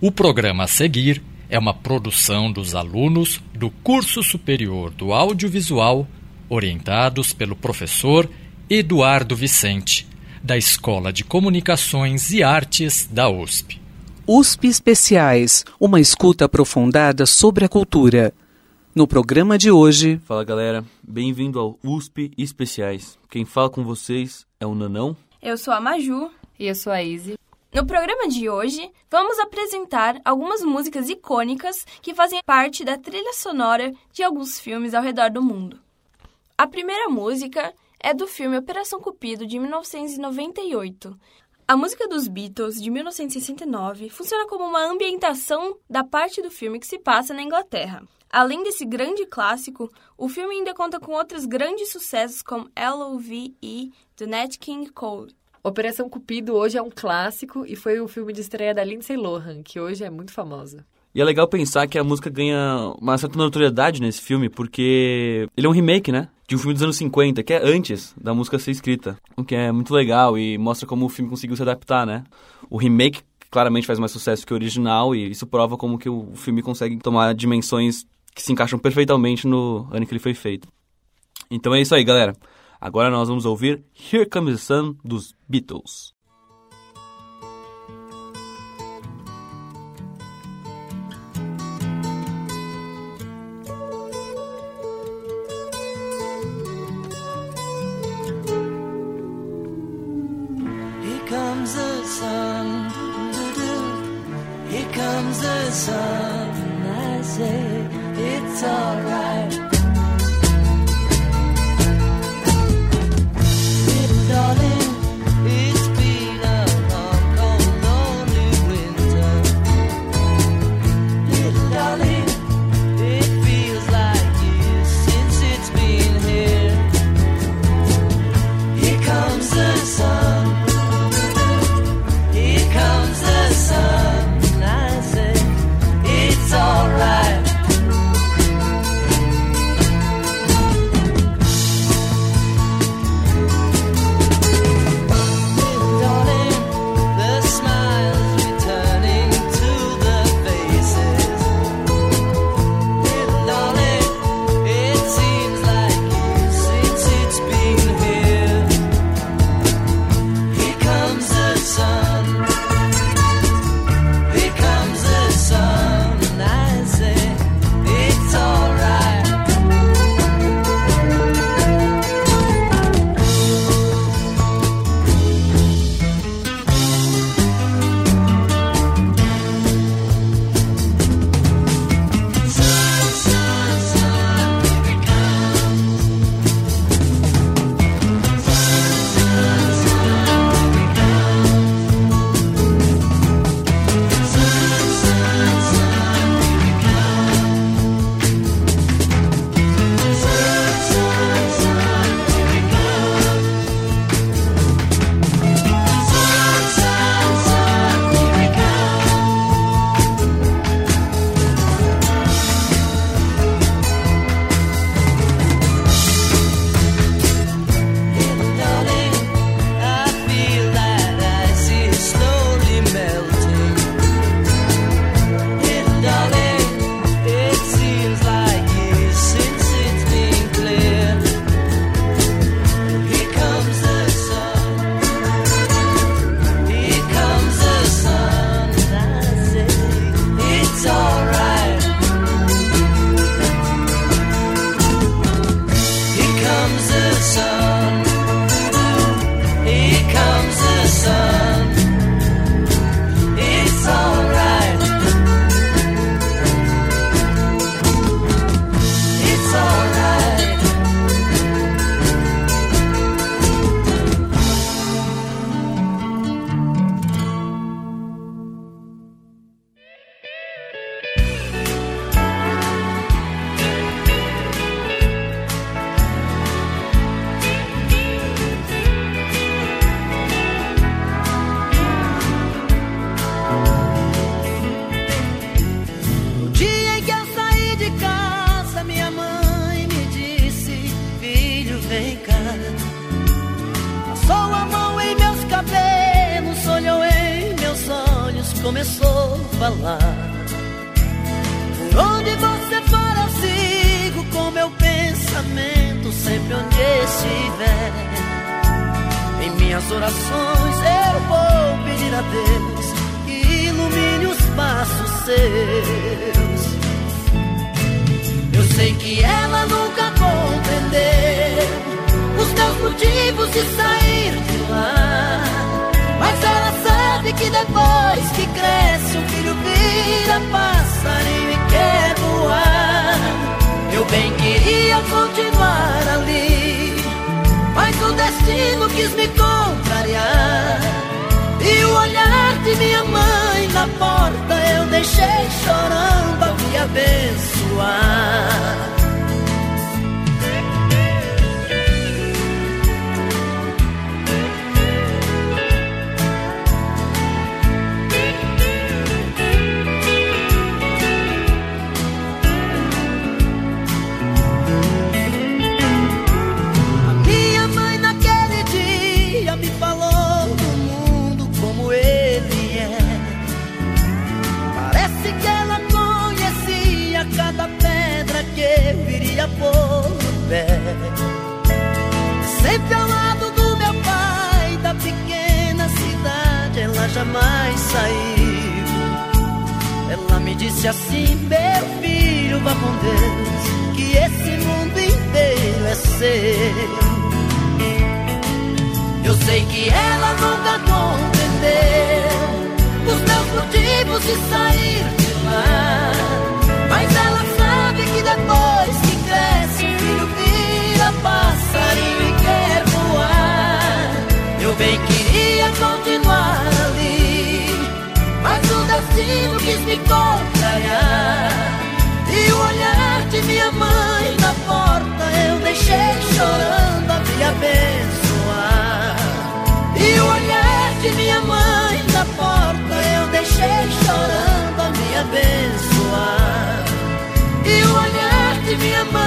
O programa a seguir é uma produção dos alunos do curso superior do audiovisual, orientados pelo professor Eduardo Vicente, da Escola de Comunicações e Artes da USP. USP Especiais, uma escuta aprofundada sobre a cultura. No programa de hoje. Fala galera, bem-vindo ao USP Especiais. Quem fala com vocês é o Nanão. Eu sou a Maju. E eu sou a Izzy. No programa de hoje, vamos apresentar algumas músicas icônicas que fazem parte da trilha sonora de alguns filmes ao redor do mundo. A primeira música é do filme Operação Cupido de 1998. A música dos Beatles de 1969 funciona como uma ambientação da parte do filme que se passa na Inglaterra. Além desse grande clássico, o filme ainda conta com outros grandes sucessos como L.O.V.E. do Nat King Cole. Operação Cupido hoje é um clássico e foi o filme de estreia da Lindsay Lohan, que hoje é muito famosa. E é legal pensar que a música ganha uma certa notoriedade nesse filme, porque ele é um remake, né? De um filme dos anos 50, que é antes da música ser escrita. O que é muito legal e mostra como o filme conseguiu se adaptar, né? O remake claramente faz mais sucesso que o original e isso prova como que o filme consegue tomar dimensões que se encaixam perfeitamente no ano que ele foi feito. Então é isso aí, galera. Agora nós vamos ouvir Here Comes the Sun dos Beatles. Comes the sun, and I say it's alright. Seus. Eu sei que ela nunca compreendeu os meus motivos de sair de lá. Mas ela sabe que depois que cresce, o filho vira passarinho e quer voar. Eu bem queria continuar ali, mas o destino quis me contrariar. E o olhar de minha mãe na porta eu deixei chorando a me abençoar. Sempre ao lado do meu pai, da pequena cidade, ela jamais saiu. Ela me disse assim, meu filho, vá com Deus, que esse mundo inteiro é seu. Eu sei que ela nunca compreendeu os meus motivos de sair de lá. Passarinho e quer voar. Eu bem queria continuar ali, mas o destino quis me contrariar. E o olhar de minha mãe na porta eu deixei chorando a me abençoar. E o olhar de minha mãe na porta eu deixei chorando a me abençoar. E o olhar de minha mãe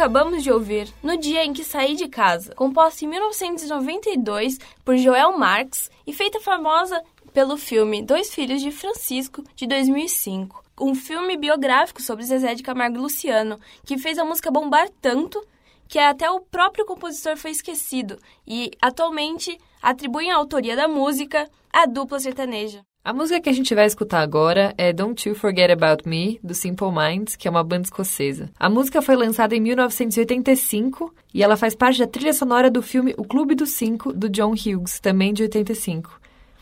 acabamos de ouvir No Dia em que Saí de Casa, composta em 1992 por Joel Marx e feita famosa pelo filme Dois Filhos de Francisco, de 2005. Um filme biográfico sobre Zezé de Camargo e Luciano, que fez a música bombar tanto que até o próprio compositor foi esquecido e, atualmente, atribuem a autoria da música à dupla sertaneja. A música que a gente vai escutar agora é Don't You Forget About Me, do Simple Minds, que é uma banda escocesa. A música foi lançada em 1985 e ela faz parte da trilha sonora do filme O Clube dos Cinco, do John Hughes, também de 85.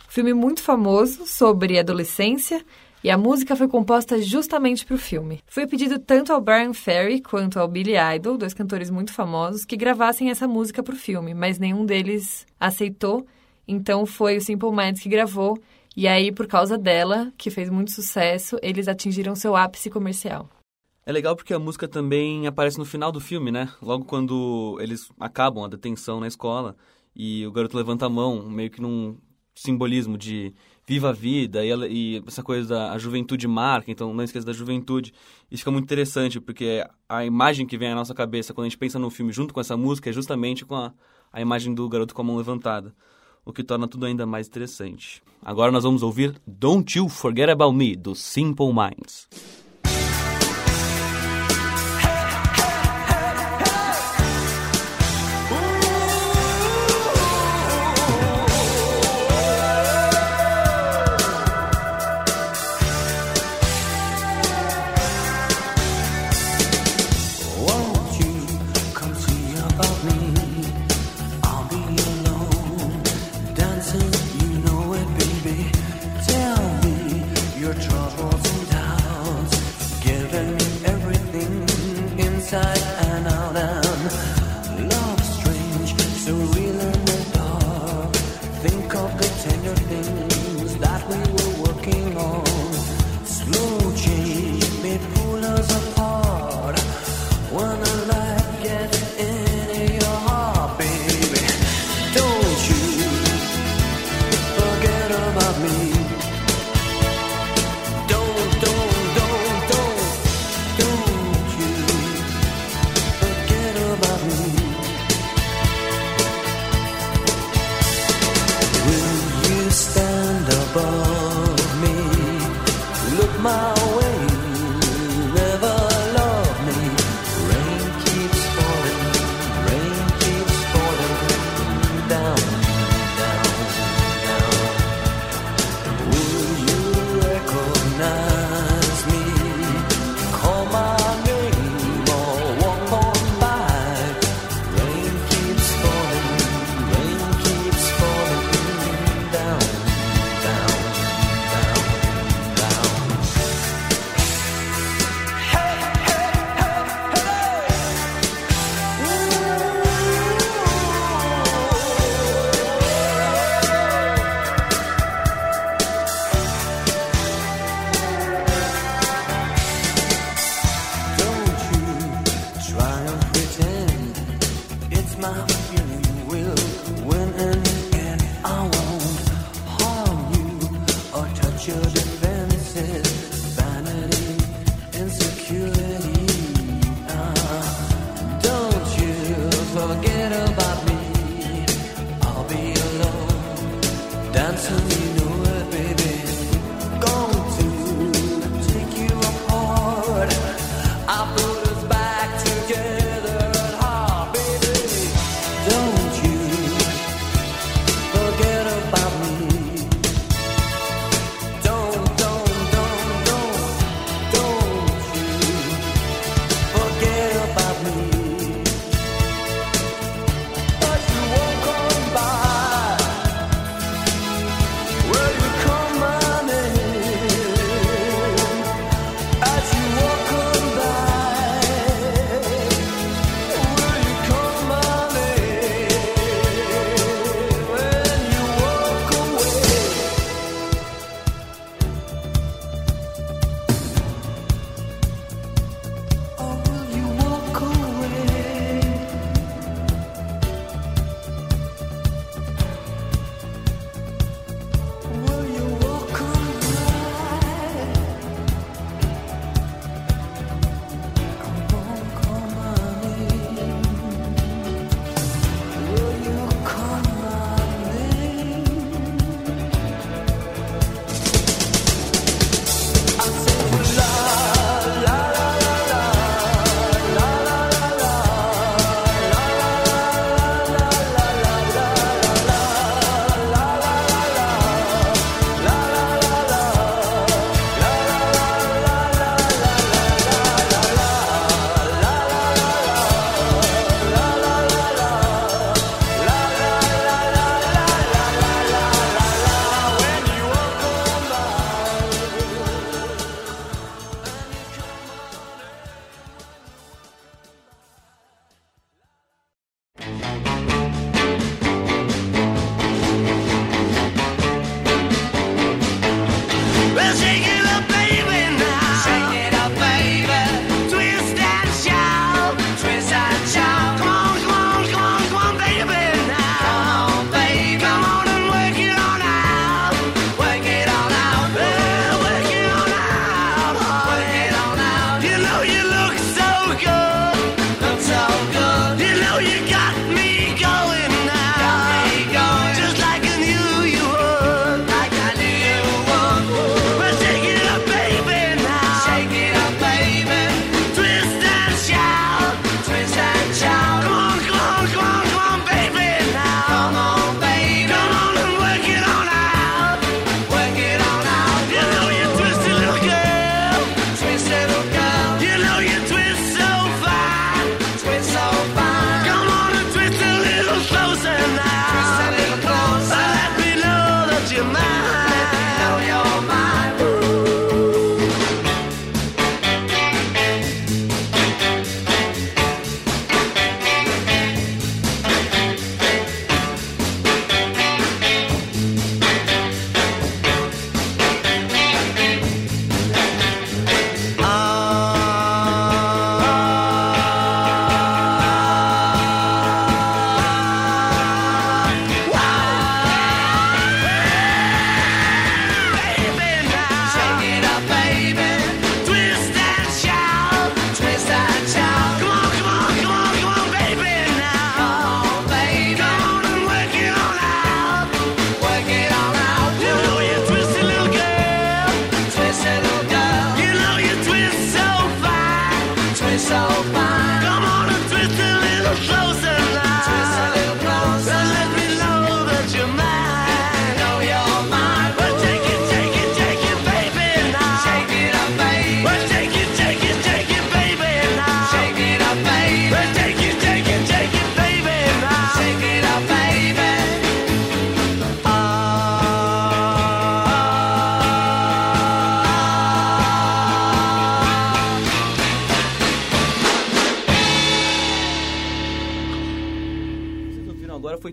Filme muito famoso sobre adolescência e a música foi composta justamente para o filme. Foi pedido tanto ao Brian Ferry quanto ao Billy Idol, dois cantores muito famosos, que gravassem essa música para o filme, mas nenhum deles aceitou, então foi o Simple Minds que gravou e aí, por causa dela, que fez muito sucesso, eles atingiram seu ápice comercial. É legal porque a música também aparece no final do filme, né? Logo quando eles acabam a detenção na escola e o garoto levanta a mão, meio que num simbolismo de viva a vida e, ela- e essa coisa da a juventude marca, então não esqueça da juventude. Isso fica muito interessante porque a imagem que vem à nossa cabeça quando a gente pensa no filme junto com essa música é justamente com a, a imagem do garoto com a mão levantada, o que torna tudo ainda mais interessante. Agora nós vamos ouvir Don't You Forget About Me, do Simple Minds.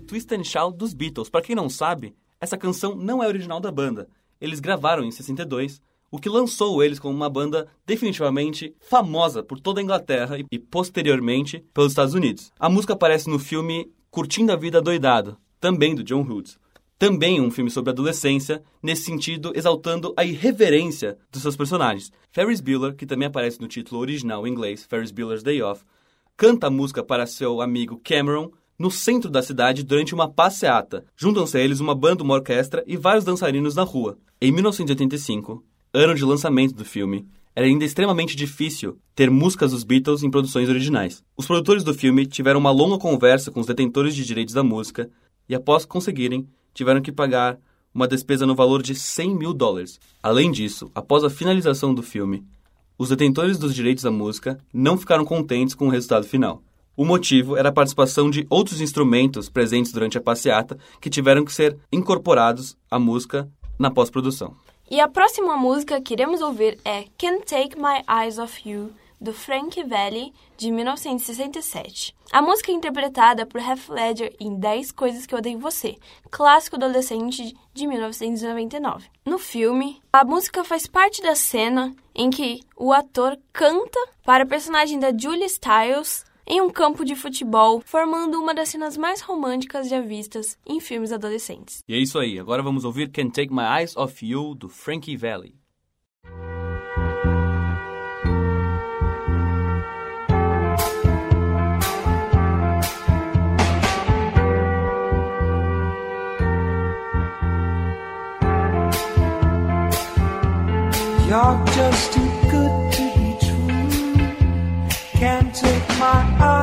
Twist and Shout dos Beatles. Para quem não sabe, essa canção não é original da banda. Eles gravaram em 62, o que lançou eles como uma banda definitivamente famosa por toda a Inglaterra e posteriormente pelos Estados Unidos. A música aparece no filme Curtindo a Vida Doidado, também do John Hughes. Também um filme sobre adolescência, nesse sentido exaltando a irreverência dos seus personagens. Ferris Bueller, que também aparece no título original em inglês, Ferris Bueller's Day Off, canta a música para seu amigo Cameron no centro da cidade durante uma passeata. Juntam-se a eles uma banda, uma orquestra e vários dançarinos na rua. Em 1985, ano de lançamento do filme, era ainda extremamente difícil ter músicas dos Beatles em produções originais. Os produtores do filme tiveram uma longa conversa com os detentores de direitos da música e, após conseguirem, tiveram que pagar uma despesa no valor de 100 mil dólares. Além disso, após a finalização do filme, os detentores dos direitos da música não ficaram contentes com o resultado final. O motivo era a participação de outros instrumentos presentes durante a passeata que tiveram que ser incorporados à música na pós-produção. E a próxima música que iremos ouvir é Can't Take My Eyes Off You, do Frank Valli, de 1967. A música é interpretada por Heath Ledger em 10 Coisas Que Eu Odeio Você, clássico adolescente de 1999. No filme, a música faz parte da cena em que o ator canta para a personagem da Julie Stiles em um campo de futebol, formando uma das cenas mais românticas já vistas em filmes adolescentes. E é isso aí, agora vamos ouvir Can't Take My Eyes Off You, do Frankie Valli. You're just too my eyes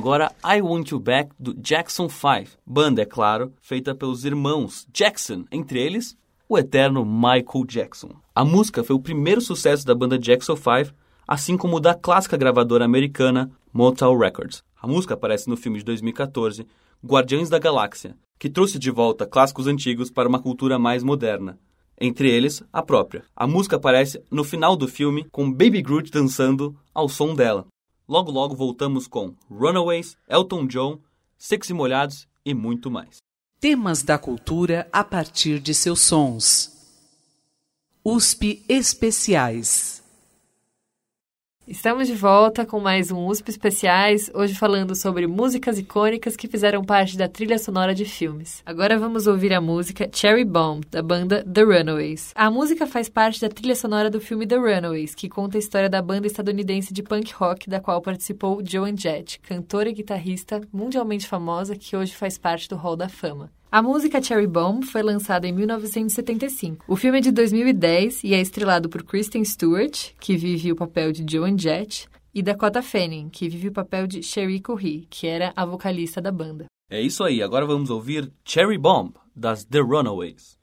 agora I Want You Back do Jackson 5, banda, é claro, feita pelos irmãos Jackson, entre eles o eterno Michael Jackson. A música foi o primeiro sucesso da banda Jackson 5, assim como da clássica gravadora americana Motown Records. A música aparece no filme de 2014 Guardiões da Galáxia, que trouxe de volta clássicos antigos para uma cultura mais moderna. Entre eles, a própria. A música aparece no final do filme com Baby Groot dançando ao som dela. Logo logo voltamos com Runaways, Elton John, Sexy Molhados e muito mais. Temas da cultura a partir de seus sons. USP Especiais. Estamos de volta com mais um USP Especiais, hoje falando sobre músicas icônicas que fizeram parte da trilha sonora de filmes. Agora vamos ouvir a música Cherry Bomb, da banda The Runaways. A música faz parte da trilha sonora do filme The Runaways, que conta a história da banda estadunidense de punk rock da qual participou Joan Jett, cantora e guitarrista mundialmente famosa que hoje faz parte do Hall da Fama. A música Cherry Bomb foi lançada em 1975. O filme é de 2010 e é estrelado por Kristen Stewart, que vive o papel de Joan Jett, e Dakota Fanning, que vive o papel de Cherie Curry, que era a vocalista da banda. É isso aí, agora vamos ouvir Cherry Bomb, das The Runaways.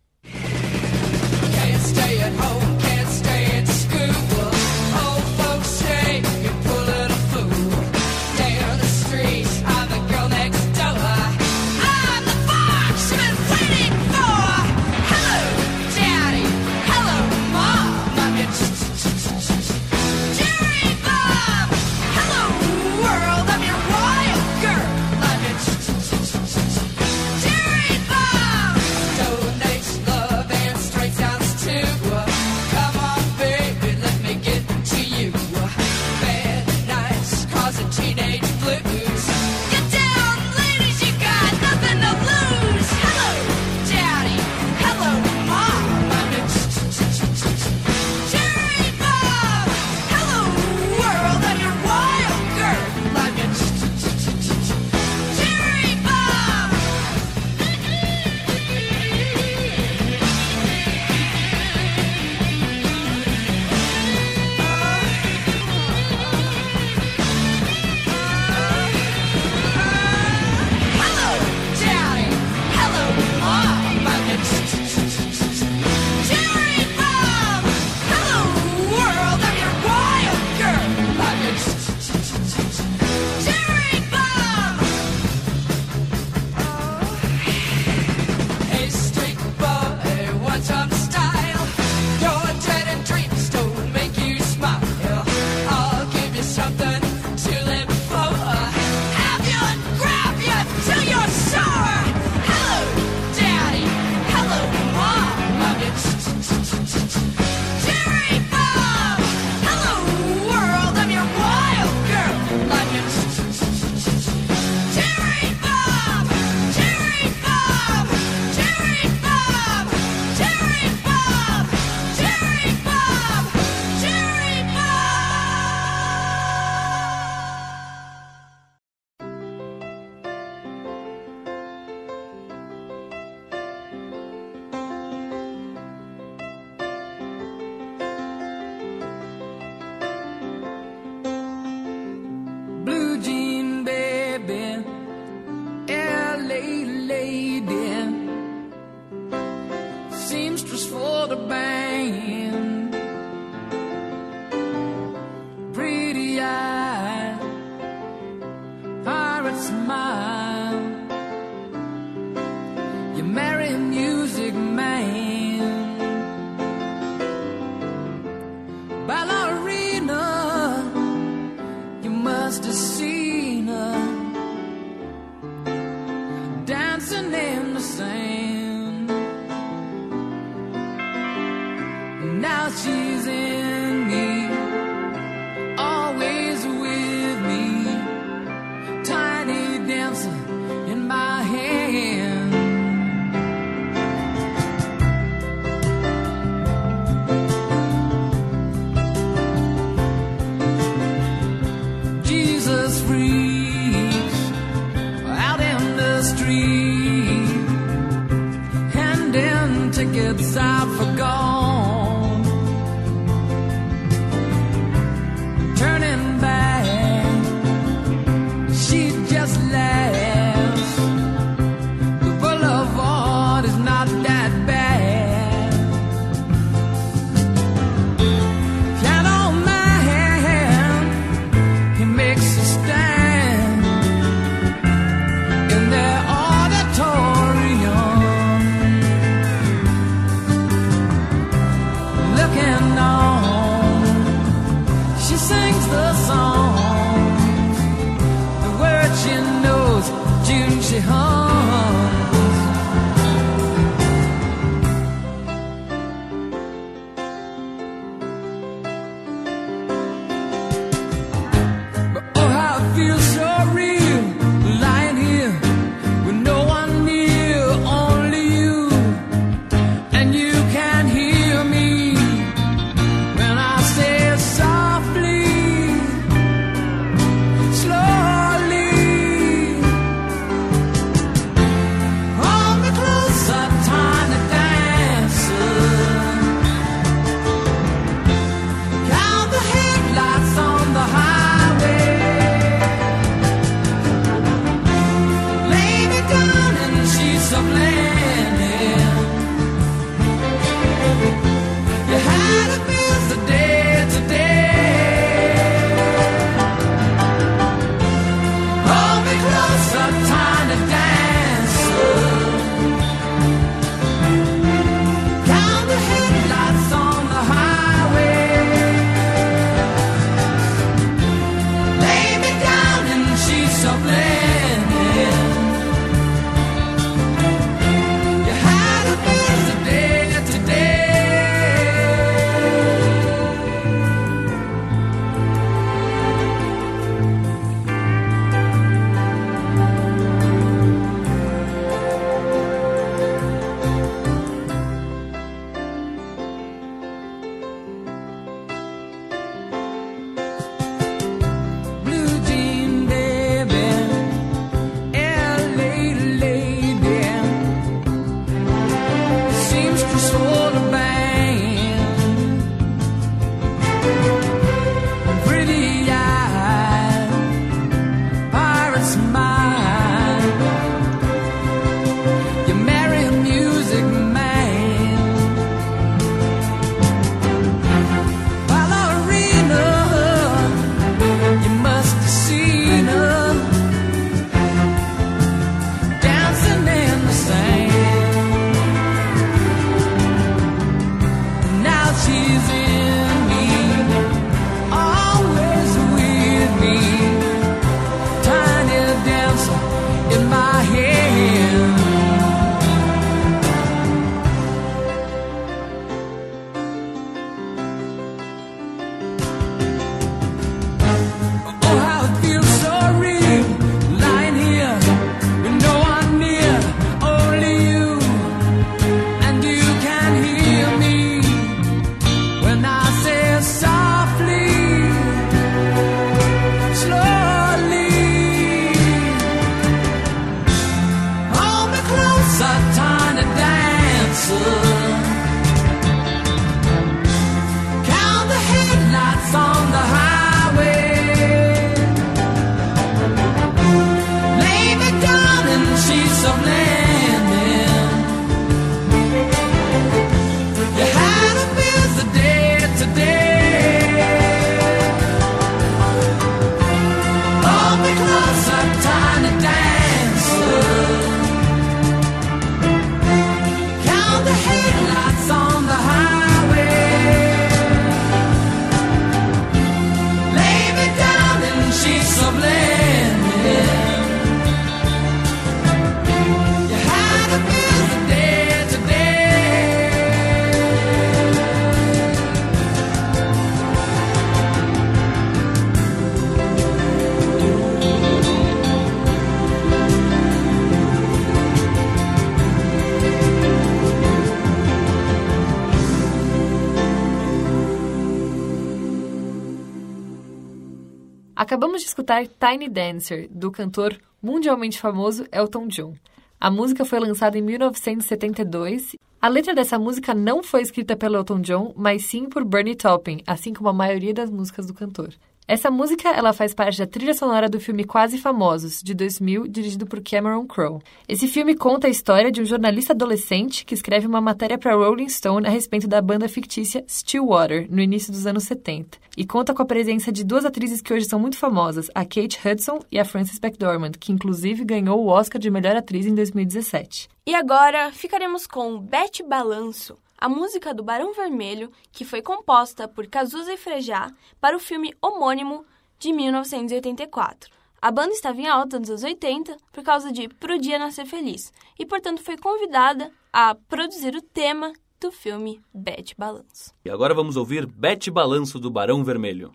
Escutar Tiny Dancer, do cantor mundialmente famoso Elton John. A música foi lançada em 1972. A letra dessa música não foi escrita pelo Elton John, mas sim por Bernie Taupin, assim como a maioria das músicas do cantor. Essa música ela faz parte da trilha sonora do filme Quase Famosos, de 2000, dirigido por Cameron Crowe. Esse filme conta a história de um jornalista adolescente que escreve uma matéria para Rolling Stone a respeito da banda fictícia Stillwater, no início dos anos 70, e conta com a presença de duas atrizes que hoje são muito famosas, a Kate Hudson e a Frances McDormand, que inclusive ganhou o Oscar de melhor atriz em 2017. E agora ficaremos com Bete Balanço, a música do Barão Vermelho, que foi composta por Cazuza e Frejá para o filme homônimo de 1984. A banda estava em alta nos anos 80 por causa de Pro Dia Nascer Feliz e, portanto, foi convidada a produzir o tema do filme Bete Balanço. E agora vamos ouvir Bete Balanço do Barão Vermelho.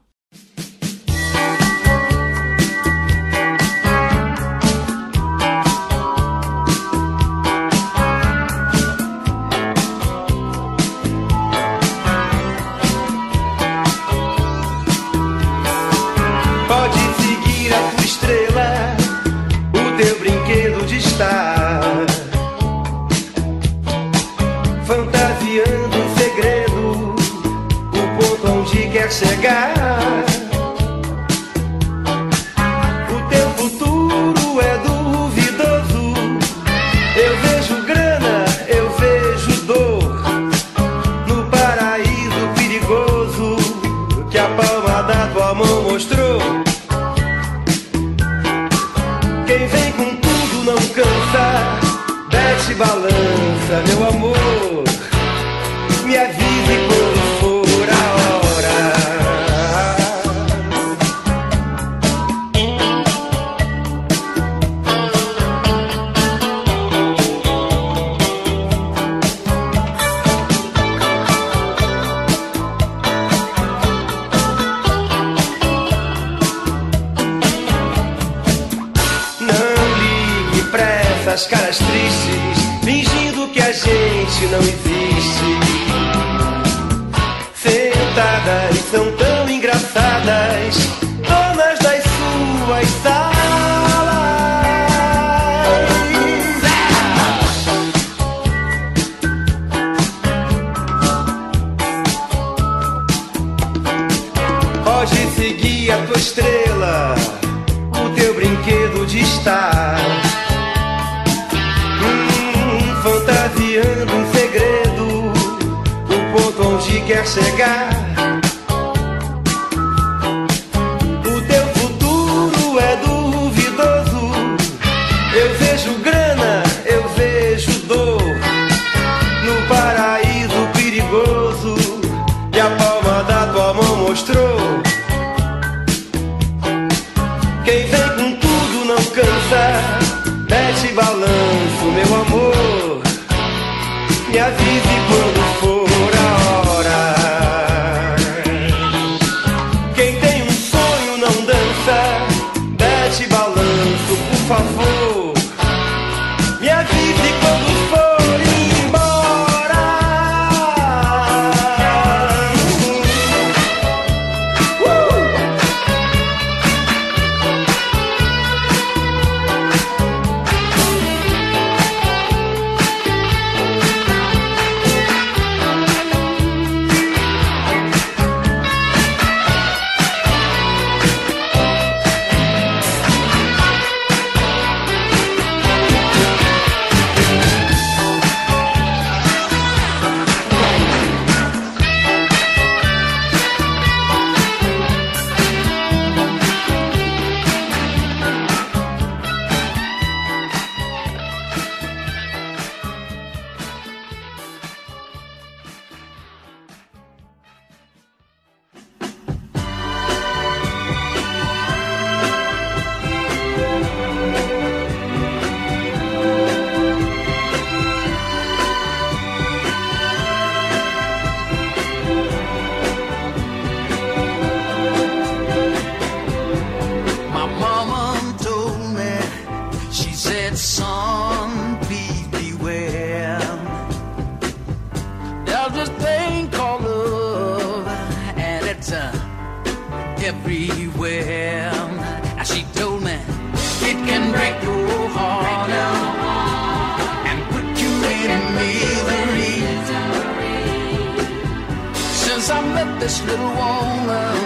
This little woman,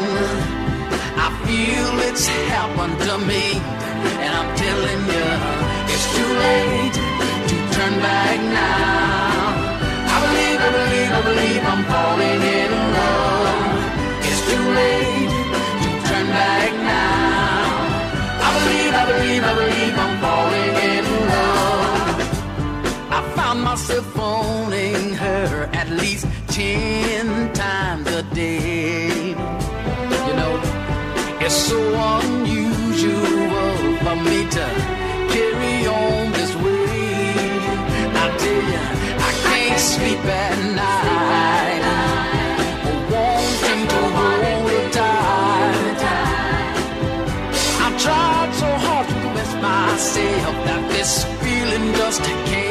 I feel it's happened to me, and I'm telling you, it's too late to turn back now. I believe, I believe, I believe I'm falling in love. It's too late to turn back now. I believe, I believe, I believe I'm falling found myself phoning her at least ten times a day. You know, it's so unusual for me to carry on this way. I tell you, I can't sleep at night. Wanting to. I've tried so hard to convince myself that this feeling just can't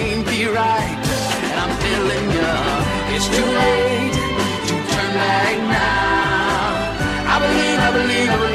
right. And I'm telling you, it's too late to turn back now. I believe, I believe, I believe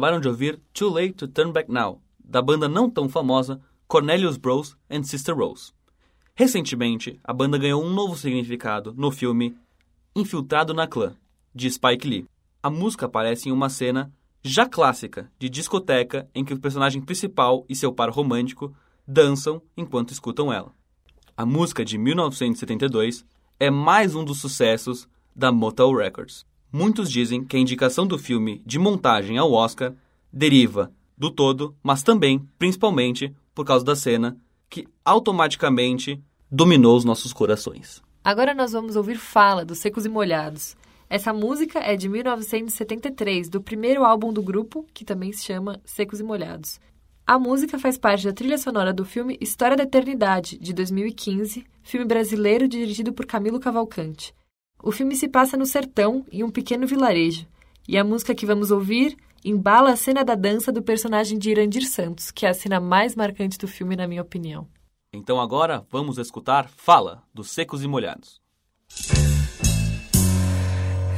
acabaram de ouvir Too Late to Turn Back Now, da banda não tão famosa Cornelius Bros and Sister Rose. Recentemente, a banda ganhou um novo significado no filme Infiltrado na Clã, de Spike Lee. A música aparece em uma cena já clássica de discoteca em que o personagem principal e seu par romântico dançam enquanto escutam ela. A música de 1972 é mais um dos sucessos da Motown Records. Muitos dizem que a indicação do filme de montagem ao Oscar deriva do todo, mas também, principalmente, por causa da cena que automaticamente dominou os nossos corações. Agora nós vamos ouvir Fala, dos Secos e Molhados. Essa música é de 1973, do primeiro álbum do grupo, que também se chama Secos e Molhados. A música faz parte da trilha sonora do filme História da Eternidade, de 2015, filme brasileiro dirigido por Camilo Cavalcante. O filme se passa no sertão, em um pequeno vilarejo, e a música que vamos ouvir embala a cena da dança do personagem de Irandir Santos, que é a cena mais marcante do filme, na minha opinião. Então agora vamos escutar Fala, dos Secos e Molhados.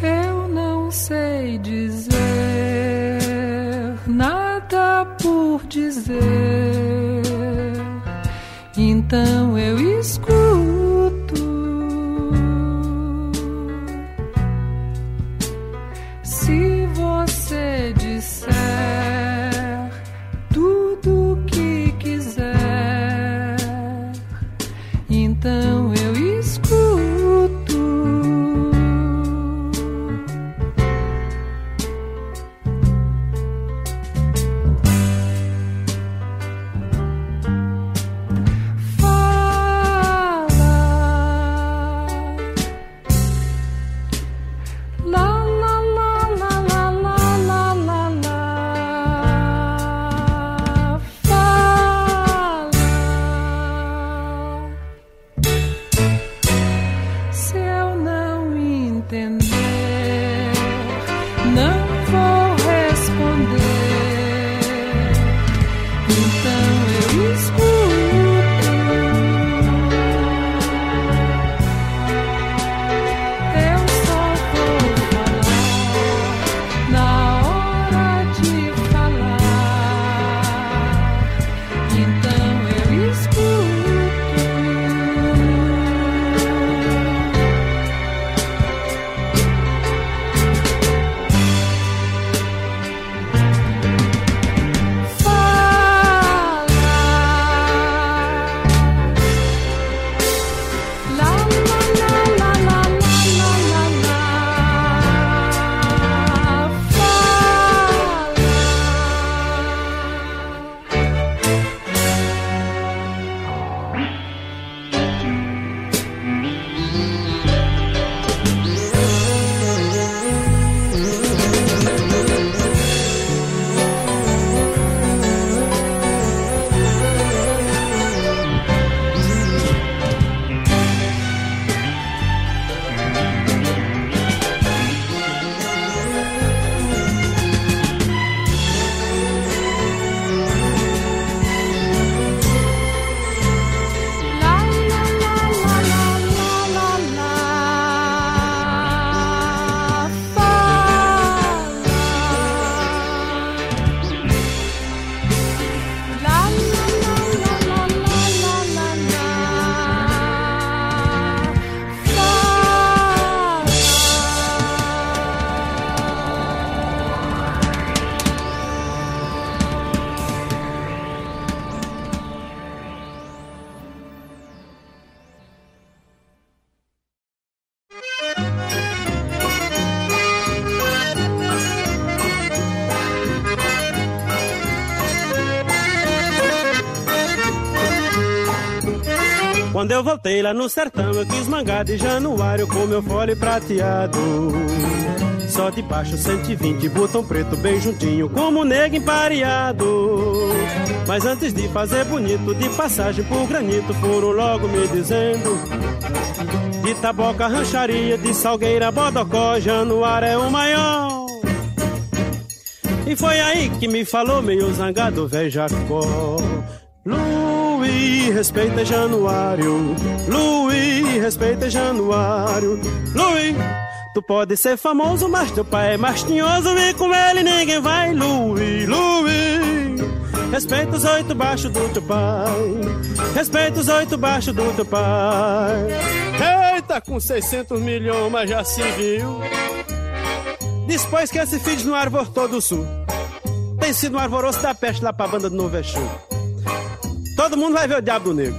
Eu não sei dizer nada por dizer, então eu escuto. Eu voltei lá no sertão, eu quis mangar de januário com meu fole prateado. Só de baixo 120, botão preto bem juntinho, como nego empareado. Mas antes de fazer bonito, de passagem por granito, foram logo me dizendo. De taboca, rancharia, de salgueira, bodocó, januário é o maior. E foi aí que me falou meio zangado, velho Jacó. Luiz, respeita Januário. Luiz, respeita Januário. Luiz, tu pode ser famoso, mas teu pai é mais tinhoso e com ele ninguém vai. Luiz, Luiz, respeita os oito baixos do teu pai. Respeita os oito baixos do teu pai. Eita, com 600 milhões, mas já se viu. Depois que esse filho no Arvor todo sul. Tem sido um arvoroço da peste lá pra banda do Novo Exu. Todo mundo vai ver o diabo do negro.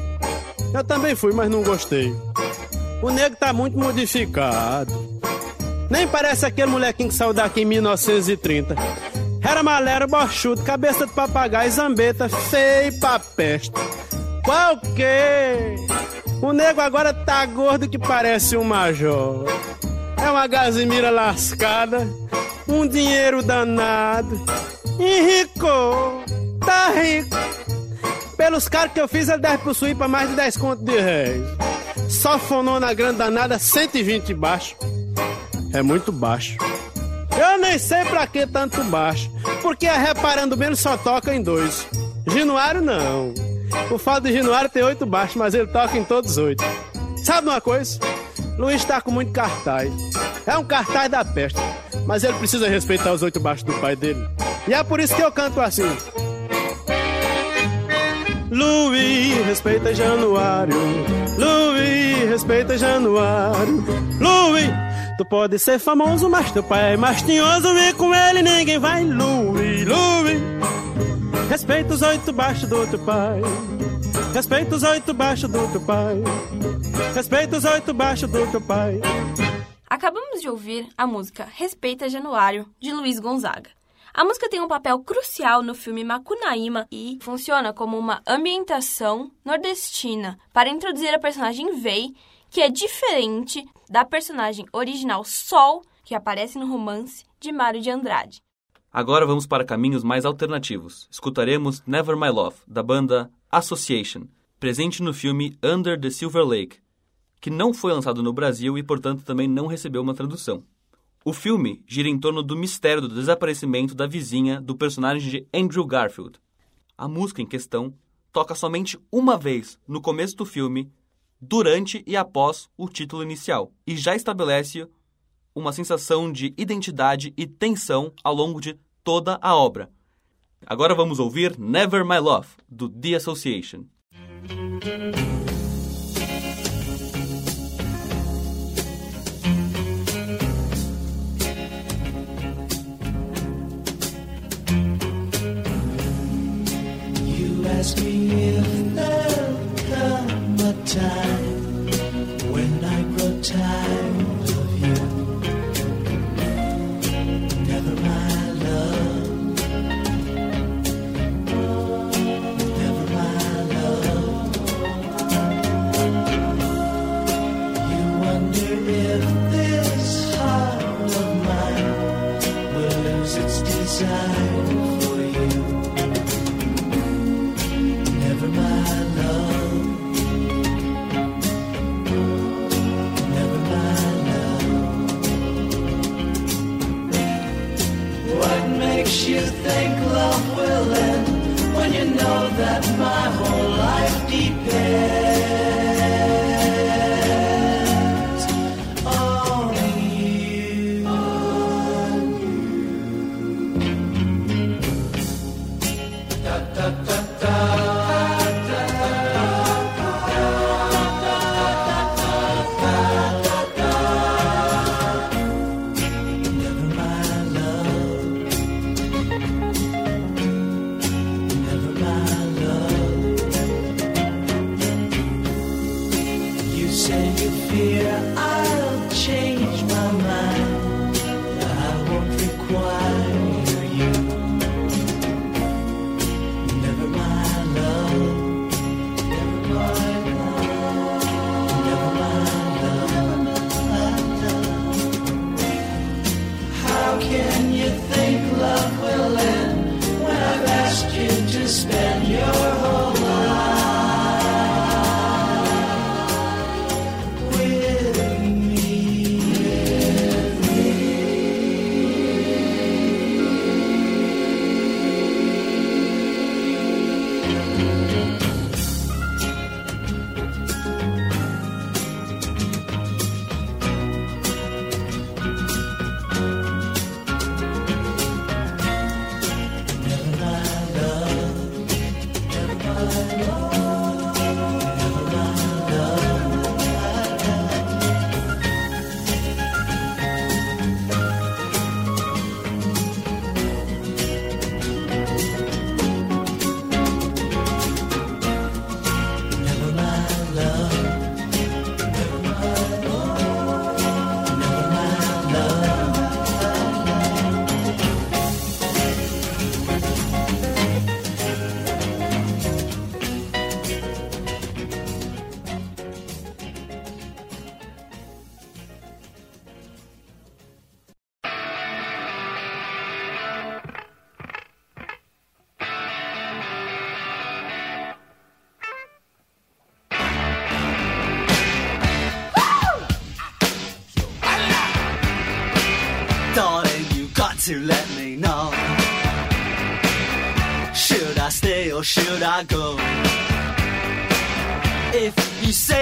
Eu também fui, mas não gostei. O negro tá muito modificado. Nem parece aquele molequinho que saiu daqui em 1930. Era malero, bochudo, cabeça de papagaio, zambeta, feio pra peste. Qual que? O nego agora tá gordo que parece um major. É uma gazimira lascada, um dinheiro danado. Enricou, tá rico. Pelos caras que eu fiz, ele deve possuir pra mais de 10 contos de réis. Só fonou na grande danada 120 baixo. É muito baixo. Eu nem sei pra que tanto baixo. Porque a reparando bem ele só toca em dois. Januário não. O fato de Januário tem oito baixos, mas ele toca em todos oito. Sabe uma coisa? Luiz tá com muito cartaz. É um cartaz da peste. Mas ele precisa respeitar os oito baixos do pai dele. E é por isso que eu canto assim. Luiz, respeita Januário. Luiz, respeita Januário. Luiz, tu pode ser famoso, mas teu pai é mais tinhoso e com ele ninguém vai. Luiz, Luiz, respeita os oito baixos do teu pai. Respeita os oito baixos do teu pai. Respeita os oito baixos do teu pai. Acabamos de ouvir a música Respeita Januário, de Luiz Gonzaga. A música tem um papel crucial no filme Macunaíma e funciona como uma ambientação nordestina para introduzir a personagem Vei, que é diferente da personagem original Sol, que aparece no romance de Mário de Andrade. Agora vamos para caminhos mais alternativos. Escutaremos Never My Love, da banda Association, presente no filme Under the Silver Lake, que não foi lançado no Brasil e, portanto, também não recebeu uma tradução. O filme gira em torno do mistério do desaparecimento da vizinha do personagem de Andrew Garfield. A música em questão toca somente uma vez no começo do filme, durante e após o título inicial, e já estabelece uma sensação de identidade e tensão ao longo de toda a obra. Agora vamos ouvir Never My Love, do The Association.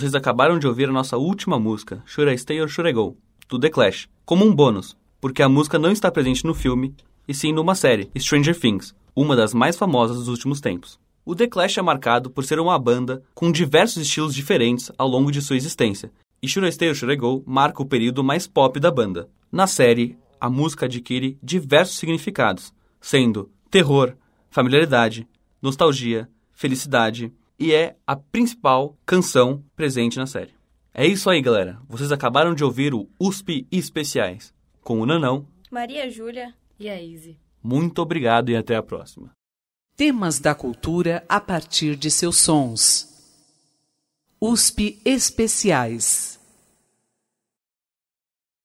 Vocês acabaram de ouvir a nossa última música, Should I Stay or Should I Go, do The Clash, como um bônus, porque a música não está presente no filme, e sim numa série, Stranger Things, uma das mais famosas dos últimos tempos. O The Clash é marcado por ser uma banda com diversos estilos diferentes ao longo de sua existência, e Should I Stay or Should I Go marca o período mais pop da banda. Na série, a música adquire diversos significados, sendo terror, familiaridade, nostalgia, felicidade, e é a principal canção presente na série. É isso aí, galera. Vocês acabaram de ouvir o USP Especiais com o Nanão. Maria Júlia. E a Izzy. Muito obrigado e até a próxima. Temas da cultura a partir de seus sons. USP Especiais.